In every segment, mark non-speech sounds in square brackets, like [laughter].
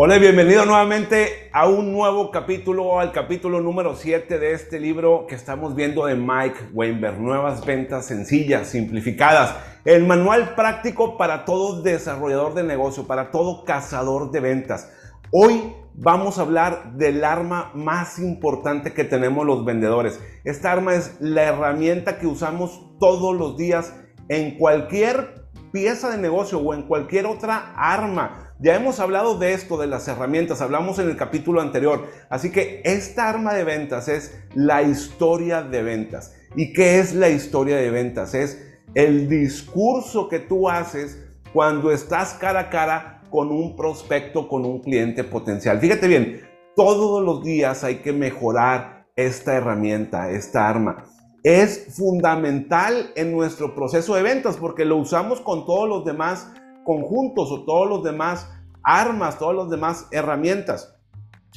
Hola y bienvenido nuevamente a un nuevo capítulo, al capítulo número 7 de este libro que estamos viendo de Mike Weinberg, Nuevas Ventas Sencillas, Simplificadas. El manual práctico para todo desarrollador de negocio, para todo cazador de ventas. Hoy vamos a hablar del arma más importante que tenemos los vendedores. Esta arma es la herramienta que usamos todos los días en cualquier pieza de negocio o en cualquier otra arma ya hemos hablado de esto, de las herramientas, hablamos en el capítulo anterior. Así que esta arma de ventas es la historia de ventas. ¿Y qué es la historia de ventas? Es el discurso que tú haces cuando estás cara a cara con un prospecto, con un cliente potencial. Fíjate bien, todos los días hay que mejorar esta herramienta, esta arma. Es fundamental en nuestro proceso de ventas porque lo usamos con todos los demás conjuntos o todos los demás armas, todas las demás herramientas.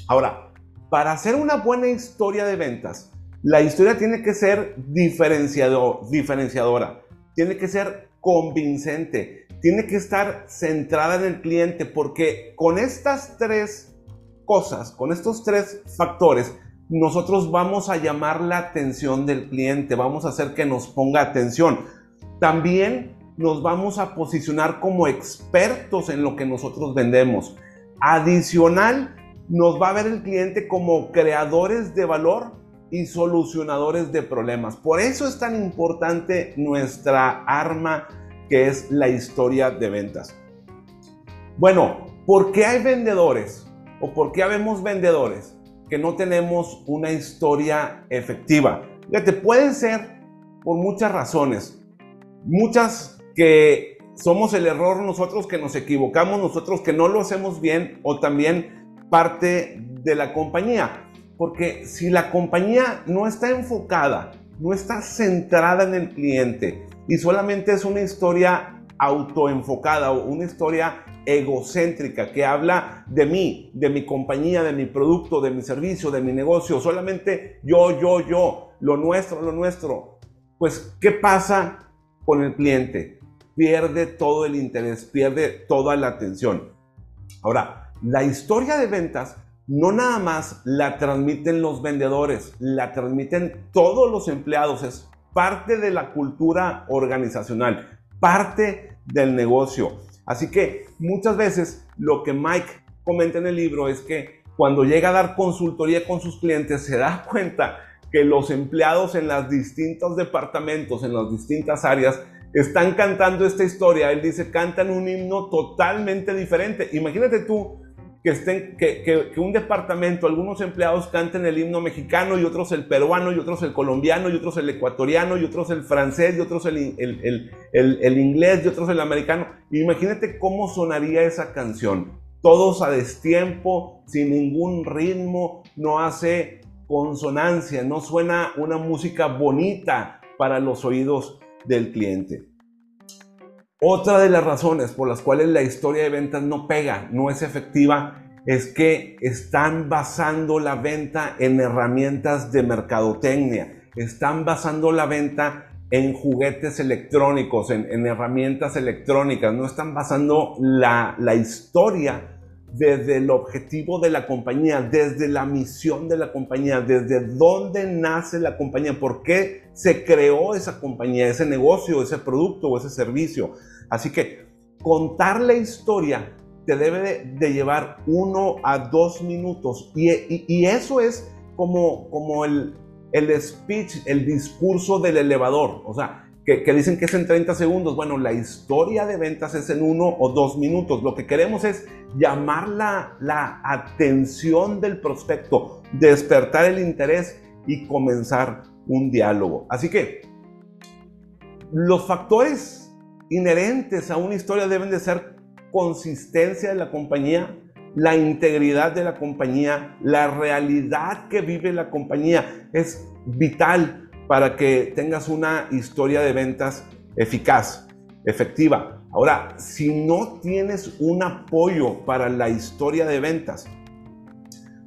Ahora, para hacer una buena historia de ventas, la historia tiene que ser diferenciador, diferenciadora, tiene que ser convincente, tiene que estar centrada en el cliente, porque con estas tres cosas, con estos tres factores, nosotros vamos a llamar la atención del cliente, vamos a hacer que nos ponga atención. También nos vamos a posicionar como expertos en lo que nosotros vendemos. Adicional, nos va a ver el cliente como creadores de valor y solucionadores de problemas. Por eso es tan importante nuestra arma que es la historia de ventas. Bueno, ¿por qué hay vendedores o por qué habemos vendedores que no tenemos una historia efectiva? Fíjate, puede ser por muchas razones. Muchas que somos el error nosotros, que nos equivocamos nosotros, que no lo hacemos bien o también parte de la compañía. Porque si la compañía no está enfocada, no está centrada en el cliente y solamente es una historia autoenfocada o una historia egocéntrica que habla de mí, de mi compañía, de mi producto, de mi servicio, de mi negocio, solamente yo, yo, yo, lo nuestro, lo nuestro. Pues, ¿qué pasa con el cliente? Pierde todo el interés, pierde toda la atención. Ahora, la historia de ventas no nada más la transmiten los vendedores, la transmiten todos los empleados, es parte de la cultura organizacional, parte del negocio. Así que muchas veces lo que Mike comenta en el libro es que cuando llega a dar consultoría con sus clientes se da [laughs] cuenta que los empleados en los distintos departamentos, en las distintas áreas, están cantando esta historia. Él dice, cantan un himno totalmente diferente. Imagínate tú que, estén, que, un departamento, algunos empleados canten el himno mexicano y otros el peruano y otros el colombiano y otros el ecuatoriano y otros el francés y otros el, el inglés y otros el americano. Imagínate cómo sonaría esa canción. Todos a destiempo, sin ningún ritmo, no hace consonancia, no suena una música bonita para los oídos del cliente. Otra de las razones por las cuales la historia de ventas no pega, no es efectiva, es que están basando la venta en herramientas de mercadotecnia, están basando la venta en juguetes electrónicos, en, herramientas electrónicas, no están basando la, la historia desde el objetivo de la compañía, desde la misión de la compañía, desde dónde nace la compañía, por qué se creó esa compañía, ese negocio, ese producto o ese servicio. Así que contar la historia te debe de, llevar uno a dos minutos y, eso es como, como el, el speech, el discurso del elevador. O sea, que, dicen que es en 30 segundos. Bueno, la historia de ventas es en uno o dos minutos. Lo que queremos es llamar la, la atención del prospecto, despertar el interés y comenzar un diálogo. Así que los factores inherentes a una historia deben de ser consistencia de la compañía, la integridad de la compañía, la realidad que vive la compañía. Es vital para que tengas una historia de ventas eficaz, efectiva. Ahora, si no tienes un apoyo para la historia de ventas,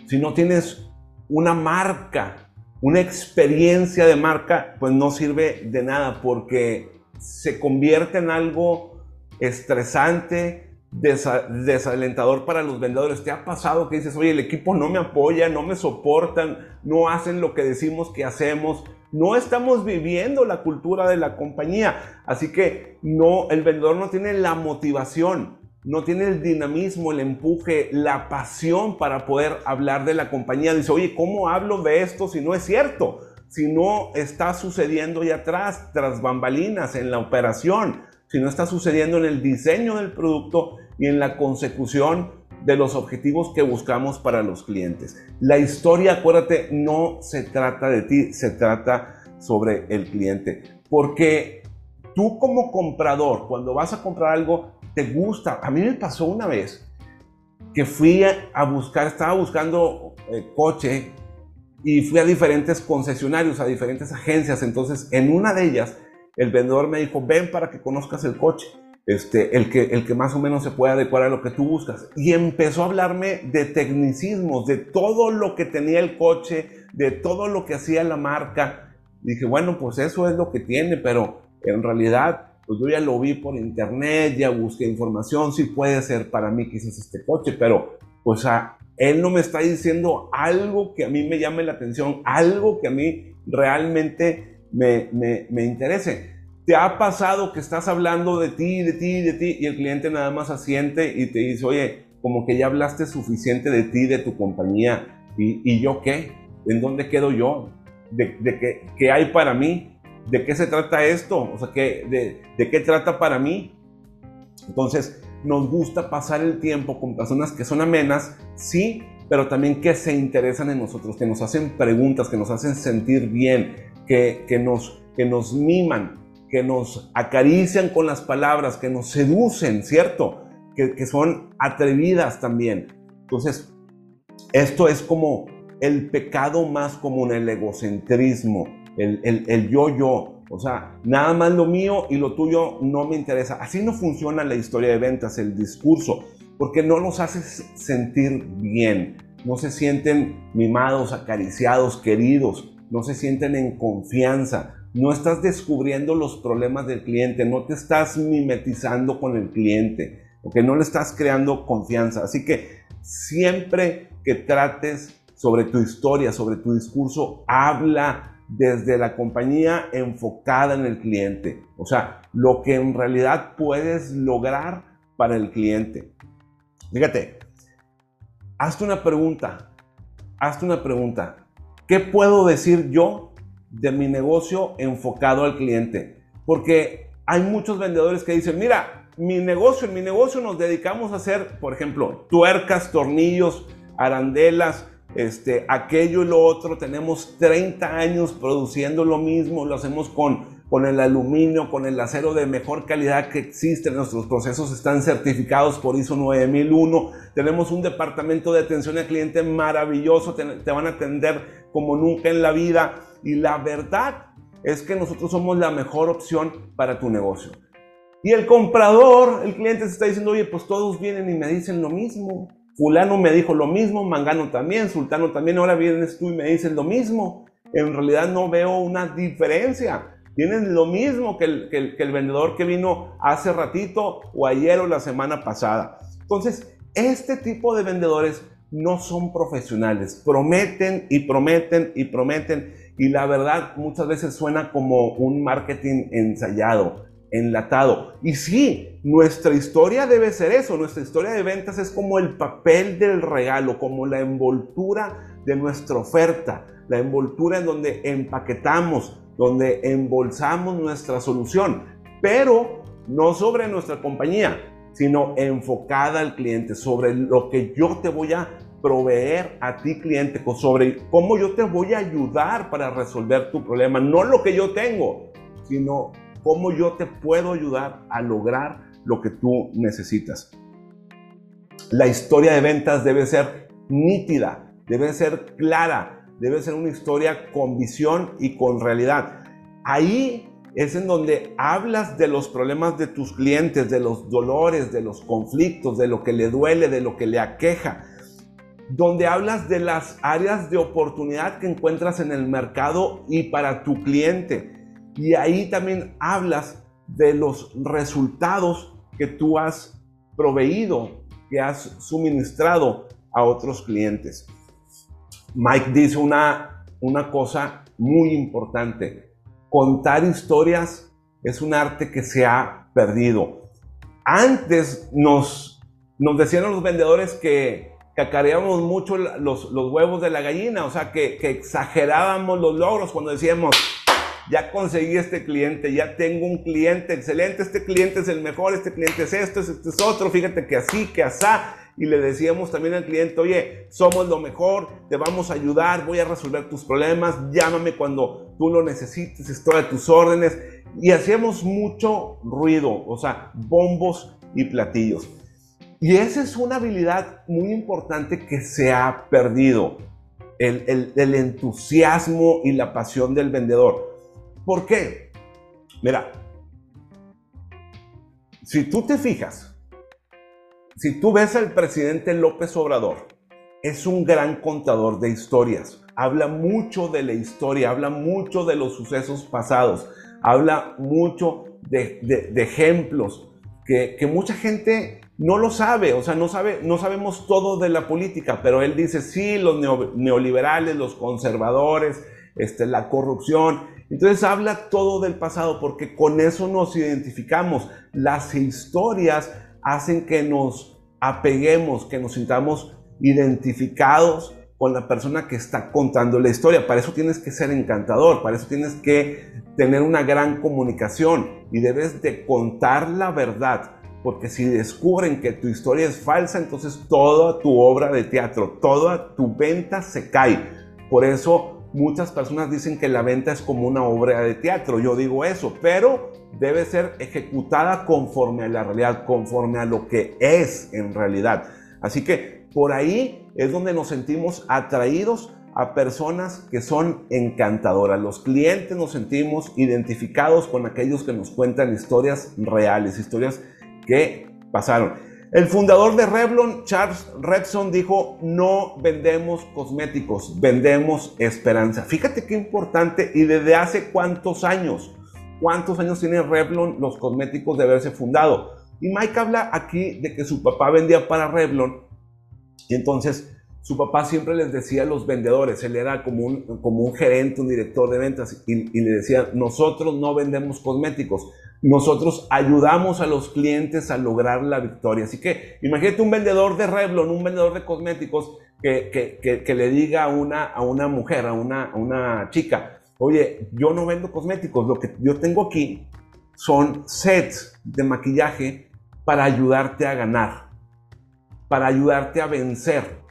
si no tienes una marca, una experiencia de marca, pues no sirve de nada porque se convierte en algo estresante, desalentador para los vendedores. ¿Te ha pasado que dices, oye, el equipo no me apoya, no me soportan, no hacen lo que decimos que hacemos? No estamos viviendo la cultura de la compañía. Así que no, el vendedor no tiene la motivación, no tiene el dinamismo, el empuje, la pasión para poder hablar de la compañía. Dice, oye, ¿cómo hablo de esto si no es cierto? Si no está sucediendo ahí atrás, tras bambalinas, en la operación, si no está sucediendo en el diseño del producto y en la consecución de los objetivos que buscamos para los clientes. La historia, acuérdate, no se trata de ti, se trata sobre el cliente. Porque tú como comprador, cuando vas a comprar algo, te gusta. A mí me pasó una vez que fui a buscar, estaba buscando eh, coche y fui a diferentes concesionarios, a diferentes agencias. Entonces, en una de ellas, el vendedor me dijo, ven para que conozcas el coche este, el, que, el que más o menos se puede adecuar a lo que tú buscas. Y empezó a hablarme de tecnicismos, de todo lo que tenía el coche, de todo lo que hacía la marca. dije, bueno, pues eso es lo que tiene, pero en realidad, pues yo ya lo vi por internet, ya busqué información, sí puede ser para mí quizás este coche, pero pues a, él no me está diciendo algo que a mí me llame la atención, algo que a mí realmente me, me, me interese. ¿Te ha pasado que estás hablando de ti, de ti, de ti y el cliente nada más asiente y te dice, oye, como que ya hablaste suficiente de ti, de tu compañía, ¿y, yo qué? ¿En dónde quedo yo? ¿De, qué, qué, hay para mí? ¿De qué se trata esto? O sea, ¿qué, de, ¿de qué trata para mí? Entonces, nos gusta pasar el tiempo con personas que son amenas, sí, pero también que se interesan en nosotros, que nos hacen preguntas, que nos hacen sentir bien, que, que, nos, que nos miman, que nos acarician con las palabras, que nos seducen, ¿cierto? Que, son atrevidas también. Entonces, esto es como el pecado más común, el egocentrismo, el, el yo-yo. O sea, nada más lo mío y lo tuyo no me interesa. Así no funciona la historia de ventas, el discurso, porque no nos hace sentir bien. No se sienten mimados, acariciados, queridos. No se sienten en confianza no estás descubriendo los problemas del cliente, no te estás mimetizando con el cliente, porque no le estás creando confianza. Así que siempre que trates sobre tu historia, sobre tu discurso, habla desde la compañía enfocada en el cliente. O sea, lo que en realidad puedes lograr para el cliente. Fíjate, hazte una pregunta, hazte una pregunta. ¿Qué puedo decir yo de mi negocio enfocado al cliente. Porque hay muchos vendedores que dicen, mira, mi negocio, en mi negocio nos dedicamos a hacer, por ejemplo, tuercas, tornillos, arandelas, este, aquello y lo otro. Tenemos 30 años produciendo lo mismo, lo hacemos con, con el aluminio, con el acero de mejor calidad que existe. Nuestros procesos están certificados por ISO 9001. Tenemos un departamento de atención al cliente maravilloso, te, te van a atender como nunca en la vida y la verdad es que nosotros somos la mejor opción para tu negocio. Y el comprador, el cliente se está diciendo, oye, pues todos vienen y me dicen lo mismo. Fulano me dijo lo mismo, Mangano también, Sultano también, ahora vienes tú y me dicen lo mismo. En realidad no veo una diferencia. Tienen lo mismo que el, que el vendedor que vino hace ratito o ayer o la semana pasada. Entonces, este tipo de vendedores no son profesionales. Prometen y prometen y prometen y la verdad muchas veces suena como un marketing ensayado, enlatado. Y sí, nuestra historia debe ser eso, nuestra historia de ventas es como el papel del regalo, como la envoltura de nuestra oferta, la envoltura en donde empaquetamos, donde embolsamos nuestra solución, pero no sobre nuestra compañía, sino enfocada al cliente, sobre lo que yo te voy a proveer a ti cliente sobre cómo yo te voy a ayudar para resolver tu problema, no lo que yo tengo, sino cómo yo te puedo ayudar a lograr lo que tú necesitas. La historia de ventas debe ser nítida, debe ser clara, debe ser una historia con visión y con realidad. Ahí es en donde hablas de los problemas de tus clientes, de los dolores, de los conflictos, de lo que le duele, de lo que le aqueja donde hablas de las áreas de oportunidad que encuentras en el mercado y para tu cliente. Y ahí también hablas de los resultados que tú has proveído, que has suministrado a otros clientes. Mike dice una, una cosa muy importante. Contar historias es un arte que se ha perdido. Antes nos, nos decían los vendedores que cacareábamos mucho los, los, huevos de la gallina, o sea, que, que exagerábamos los logros cuando decíamos, ya conseguí este cliente, ya tengo un cliente excelente, este cliente es el mejor, este cliente es esto, este es otro, fíjate que así, que asá. Y le decíamos también al cliente, oye, somos lo mejor, te vamos a ayudar, voy a resolver tus problemas, llámame cuando tú lo necesites, estoy a tus órdenes. Y hacíamos mucho ruido, o sea, bombos y platillos. Y esa es una habilidad muy importante que se ha perdido, el, el, el entusiasmo y la pasión del vendedor. ¿Por qué? Mira, si tú te fijas, si tú ves al presidente López Obrador, es un gran contador de historias. Habla mucho de la historia, habla mucho de los sucesos pasados, habla mucho de, de, ejemplos que, que, mucha gente no lo sabe, o sea, no, sabe, no sabemos todo de la política, pero él dice, sí, los neoliberales, los conservadores, este, la corrupción, entonces habla todo del pasado porque con eso nos identificamos. Las historias hacen que nos apeguemos, que nos sintamos identificados con la persona que está contando la historia. Para eso tienes que ser encantador, para eso tienes que tener una gran comunicación y debes de contar la verdad. Porque si descubren que tu historia es falsa, entonces toda tu obra de teatro, toda tu venta se cae. Por eso Muchas personas dicen que la venta es como una obra de teatro, yo digo eso, pero debe ser ejecutada conforme a la realidad, conforme a lo que es en realidad. Así que por ahí es donde nos sentimos atraídos a personas que son encantadoras. Los clientes nos sentimos identificados con aquellos que nos cuentan historias reales, historias que pasaron. El fundador de Revlon, Charles Redson, dijo, no vendemos cosméticos, vendemos esperanza. Fíjate qué importante y desde hace cuántos años, cuántos años tiene Revlon los cosméticos de haberse fundado. Y Mike habla aquí de que su papá vendía para Revlon y entonces su papá siempre les decía a los vendedores, él era como un, como un gerente, un director de ventas, y, le decía, nosotros no vendemos cosméticos, nosotros ayudamos a los clientes a lograr la victoria. Así que imagínate un vendedor de Revlon, un vendedor de cosméticos que, que, que, le diga a una, a una mujer, a una, a una chica, oye, yo no vendo cosméticos, lo que yo tengo aquí son sets de maquillaje para ayudarte a ganar, para ayudarte a vencer.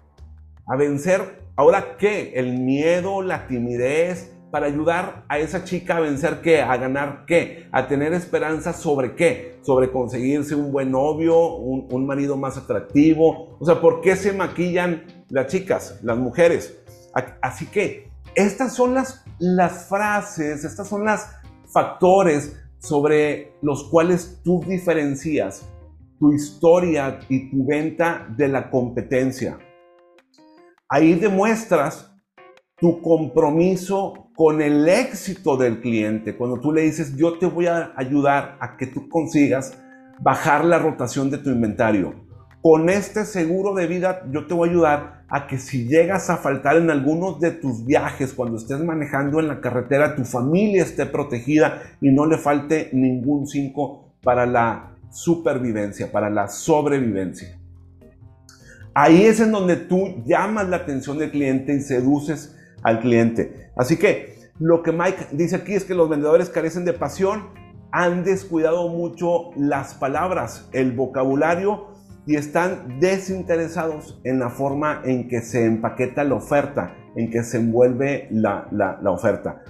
A vencer, ahora qué? El miedo, la timidez, para ayudar a esa chica a vencer qué, a ganar qué, a tener esperanza sobre qué, sobre conseguirse un buen novio, un, marido más atractivo. O sea, ¿por qué se maquillan las chicas, las mujeres? Así que estas son las, las frases, estas son las factores sobre los cuales tú diferencias tu historia y tu venta de la competencia. Ahí demuestras tu compromiso con el éxito del cliente. Cuando tú le dices, yo te voy a ayudar a que tú consigas bajar la rotación de tu inventario. Con este seguro de vida yo te voy a ayudar a que si llegas a faltar en algunos de tus viajes, cuando estés manejando en la carretera, tu familia esté protegida y no le falte ningún cinco para la supervivencia, para la sobrevivencia. Ahí es en donde tú llamas la atención del cliente y seduces al cliente. Así que lo que Mike dice aquí es que los vendedores carecen de pasión, han descuidado mucho las palabras, el vocabulario y están desinteresados en la forma en que se empaqueta la oferta, en que se envuelve la, oferta.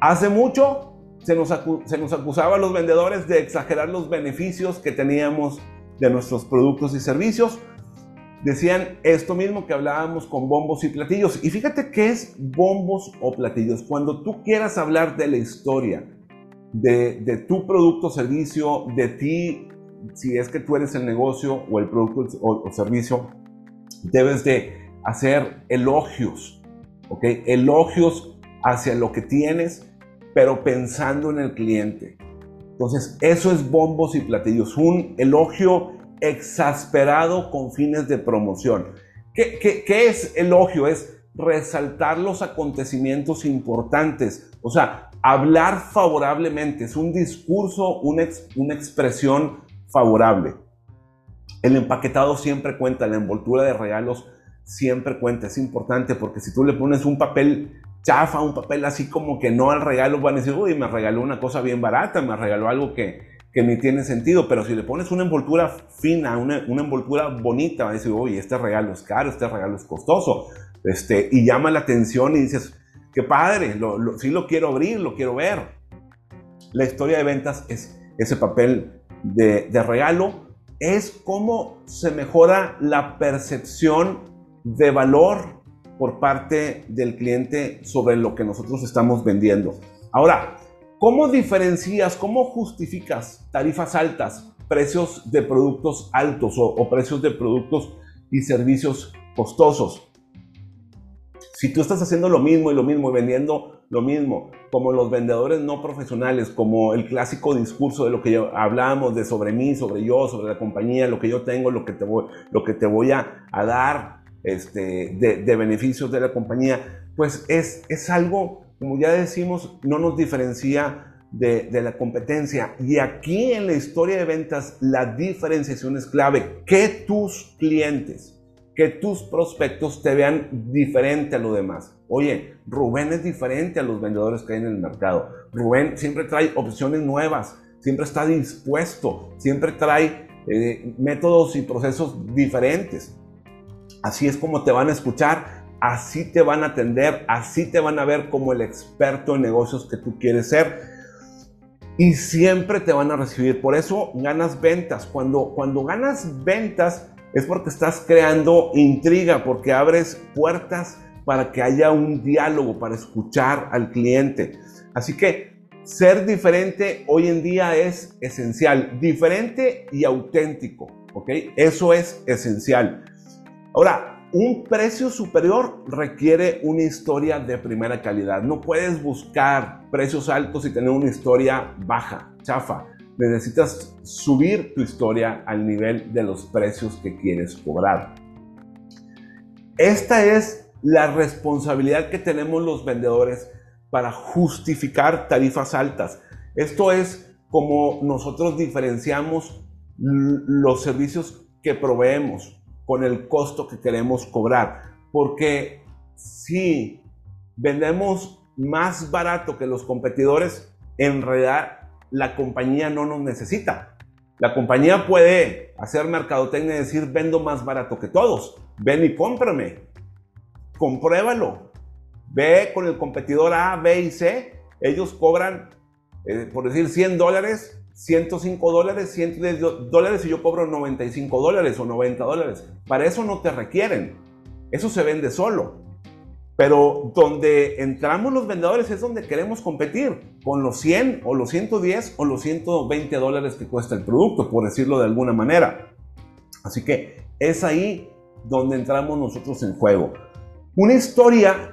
Hace mucho se nos, se nos acusaba a los vendedores de exagerar los beneficios que teníamos de nuestros productos y servicios decían esto mismo que hablábamos con bombos y platillos. Y fíjate qué es bombos o platillos. Cuando tú quieras hablar de la historia, de, tu producto o servicio, de ti, si es que tú eres el negocio o el producto o, servicio, debes de hacer elogios, ¿ok? Elogios hacia lo que tienes, pero pensando en el cliente. Entonces, eso es bombos y platillos. Un elogio exasperado con fines de promoción. ¿Qué, es elogio? Es resaltar los acontecimientos importantes. O sea, hablar favorablemente. Es un discurso, una, una expresión favorable. El empaquetado siempre cuenta, la envoltura de regalos siempre cuenta, es importante porque si tú le pones un papel chafa, un papel así como que no al regalo, van a decir, uy, me regaló una cosa bien barata, me regaló algo que, que ni tiene sentido, pero si le pones una envoltura fina, una, una envoltura bonita, va a decir, uy, este regalo es caro, este regalo es costoso, este, y llama la atención y dices, qué padre, lo, sí lo quiero abrir, lo quiero ver. La historia de ventas es ese papel de, de regalo, es cómo se mejora la percepción de valor por parte del cliente sobre lo que nosotros estamos vendiendo. Ahora, ¿cómo diferencias, cómo justificas tarifas altas, precios de productos altos o, precios de productos y servicios costosos? Si tú estás haciendo lo mismo y lo mismo y vendiendo lo mismo, como los vendedores no profesionales, como el clásico discurso de lo que hablamos de sobre mí, sobre yo, sobre la compañía, lo que yo tengo, lo que te voy, lo que te voy a, a dar, este, de, beneficios de la compañía, pues es, es algo, como ya decimos, no nos diferencia de, la competencia. Y aquí en la historia de ventas, la diferenciación es clave. Que tus clientes, que tus prospectos te vean diferente a lo demás. Oye, Rubén es diferente a los vendedores que hay en el mercado. Rubén siempre trae opciones nuevas, siempre está dispuesto, siempre trae eh, métodos y procesos diferentes. Así es como te van a escuchar, así te van a atender, así te van a ver como el experto en negocios que tú quieres ser. Y siempre te van a recibir. Por eso ganas ventas. Cuando, cuando ganas ventas es porque estás creando intriga, porque abres puertas para que haya un diálogo, para escuchar al cliente. Así que ser diferente hoy en día es esencial. Diferente y auténtico. ¿Ok? Eso es esencial. Ahora, un precio superior requiere una historia de primera calidad. No puedes buscar precios altos y tener una historia baja, chafa. Necesitas subir tu historia al nivel de los precios que quieres cobrar. Esta es la responsabilidad que tenemos los vendedores para justificar tarifas altas. Esto es como nosotros diferenciamos los servicios que proveemos con el costo que queremos cobrar. Porque si vendemos más barato que los competidores, en realidad la compañía no nos necesita. La compañía puede hacer mercadotecnia y decir vendo más barato que todos. Ven y cómprame. Compruébalo. Ve con el competidor A, B y C. Ellos cobran, eh, por decir, 100 dólares 105 dólares, 110 dólares y yo cobro 95 dólares o 90 dólares. Para eso no te requieren. Eso se vende solo. Pero donde entramos los vendedores es donde queremos competir, con los 100 o los 110 o los 120 dólares que cuesta el producto, por decirlo de alguna manera. Así que es ahí donde entramos nosotros en juego. Una historia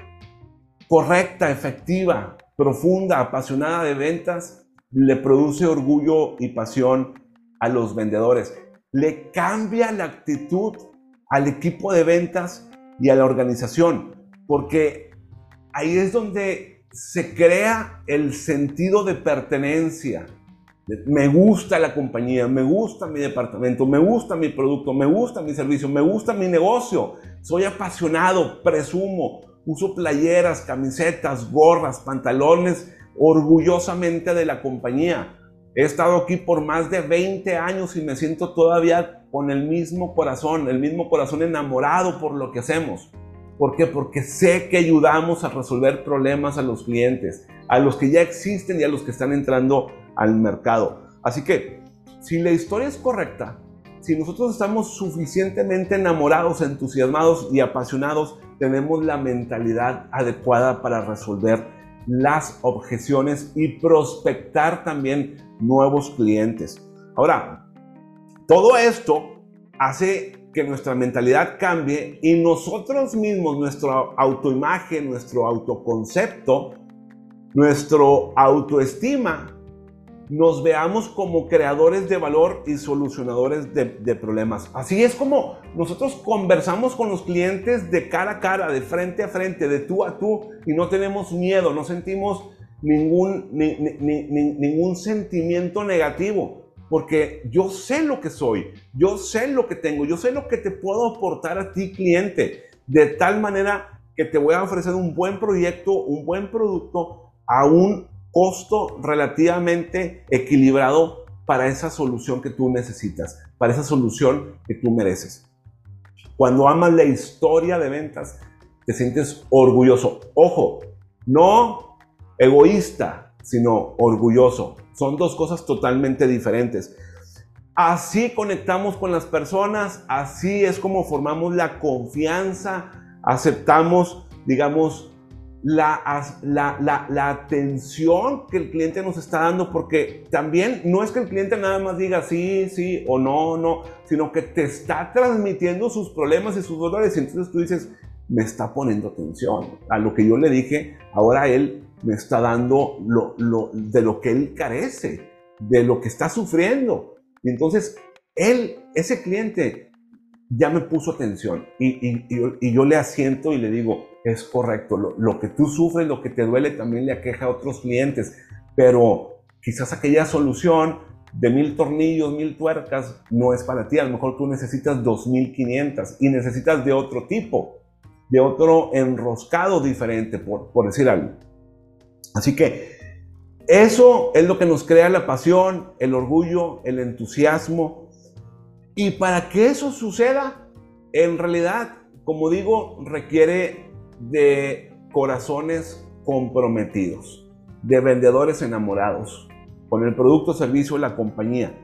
correcta, efectiva, profunda, apasionada de ventas le produce orgullo y pasión a los vendedores. Le cambia la actitud al equipo de ventas y a la organización, porque ahí es donde se crea el sentido de pertenencia. Me gusta la compañía, me gusta mi departamento, me gusta mi producto, me gusta mi servicio, me gusta mi negocio. Soy apasionado, presumo, uso playeras, camisetas, gorras, pantalones orgullosamente de la compañía. He estado aquí por más de 20 años y me siento todavía con el mismo corazón, el mismo corazón enamorado por lo que hacemos. ¿Por qué? Porque sé que ayudamos a resolver problemas a los clientes, a los que ya existen y a los que están entrando al mercado. Así que, si la historia es correcta, si nosotros estamos suficientemente enamorados, entusiasmados y apasionados, tenemos la mentalidad adecuada para resolver las objeciones y prospectar también nuevos clientes. Ahora, todo esto hace que nuestra mentalidad cambie y nosotros mismos, nuestra autoimagen, nuestro autoconcepto, nuestro autoestima nos veamos como creadores de valor y solucionadores de, problemas. Así es como nosotros conversamos con los clientes de cara a cara, de frente a frente, de tú a tú, y no tenemos miedo, no sentimos ningún, ni, ni, ni, ningún sentimiento negativo. Porque yo sé lo que soy, yo sé lo que tengo, yo sé lo que te puedo aportar a ti cliente, de tal manera que te voy a ofrecer un buen proyecto, un buen producto a un costo relativamente equilibrado para esa solución que tú necesitas, para esa solución que tú mereces. Cuando amas la historia de ventas, te sientes orgulloso. Ojo, no egoísta, sino orgulloso. Son dos cosas totalmente diferentes. Así conectamos con las personas, así es como formamos la confianza, aceptamos, digamos, la, la, atención que el cliente nos está dando, porque también no es que el cliente nada más diga sí, sí o no, no, sino que te está transmitiendo sus problemas y sus dolores. Y entonces tú dices, me está poniendo atención a lo que yo le dije, ahora él me está dando lo, lo, de lo que él carece, de lo que está sufriendo. Y entonces él, ese cliente, ya me puso atención y, yo le asiento y le digo, es correcto, lo, que tú sufres, lo que te duele también le aqueja a otros clientes, pero quizás aquella solución de mil tornillos, mil tuercas, no es para ti, a lo mejor tú necesitas 2500 y necesitas de otro tipo, de otro enroscado diferente, por decir algo. Así que eso es lo que nos crea la pasión, el orgullo, el entusiasmo, y para que eso suceda, en realidad, como digo, requiere de corazones comprometidos, de vendedores enamorados con el producto, servicio de la compañía.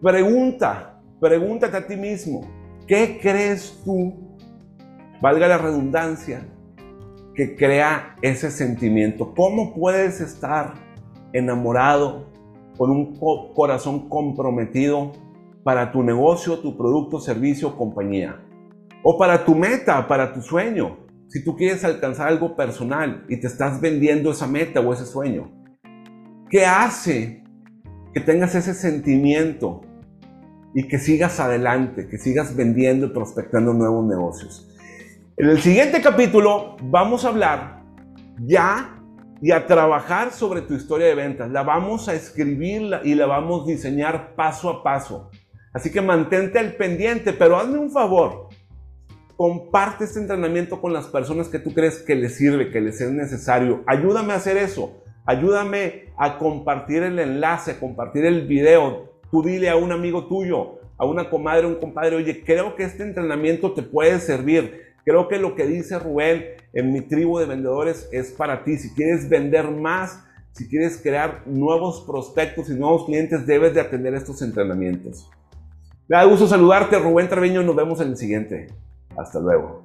Pregunta, pregúntate a ti mismo, ¿qué crees tú, valga la redundancia, que crea ese sentimiento? ¿Cómo puedes estar enamorado con un corazón comprometido para tu negocio, tu producto, servicio compañía. O para tu meta, para tu sueño. Si tú quieres alcanzar algo personal y te estás vendiendo esa meta o ese sueño. ¿Qué hace que tengas ese sentimiento y que sigas adelante, que sigas vendiendo y prospectando nuevos negocios? En el siguiente capítulo vamos a hablar ya y a trabajar sobre tu historia de ventas. La vamos a escribir y la vamos a diseñar paso a paso. Así que mantente al pendiente, pero hazme un favor. Comparte este entrenamiento con las personas que tú crees que les sirve, que les es necesario. Ayúdame a hacer eso. Ayúdame a compartir el enlace, a compartir el video. Tú dile a un amigo tuyo, a una comadre, un compadre, oye, creo que este entrenamiento te puede servir. Creo que lo que dice Rubén en mi tribu de vendedores es para ti. Si quieres vender más, si quieres crear nuevos prospectos y nuevos clientes, debes de atender estos entrenamientos. Me da gusto saludarte, Rubén Treviño. Nos vemos en el siguiente. Hasta luego.